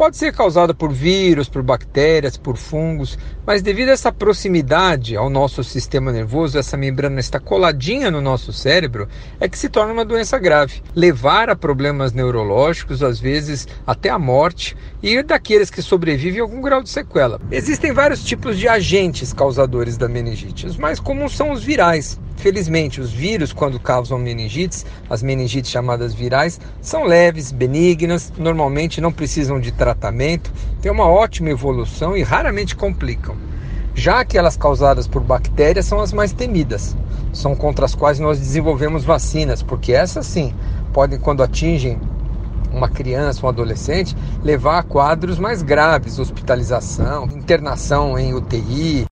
Pode ser causada por vírus, por bactérias, por fungos, mas devido a essa proximidade ao nosso sistema nervoso, essa membrana está coladinha no nosso cérebro, é que se torna uma doença grave, levar a problemas neurológicos, às vezes até a morte, e daqueles que sobrevivem algum grau de sequela. Existem vários tipos de agentes causadores da meningite. Os mais comuns são os virais. Felizmente, os vírus, quando causam meningites, as meningites chamadas virais, são leves, benignas, normalmente não precisam de tratamento, têm uma ótima evolução e raramente complicam. Já aquelas causadas por bactérias são as mais temidas, são contra as quais nós desenvolvemos vacinas, porque essas sim podem, quando atingem uma criança, um adolescente, levar a quadros mais graves, hospitalização, internação em UTI,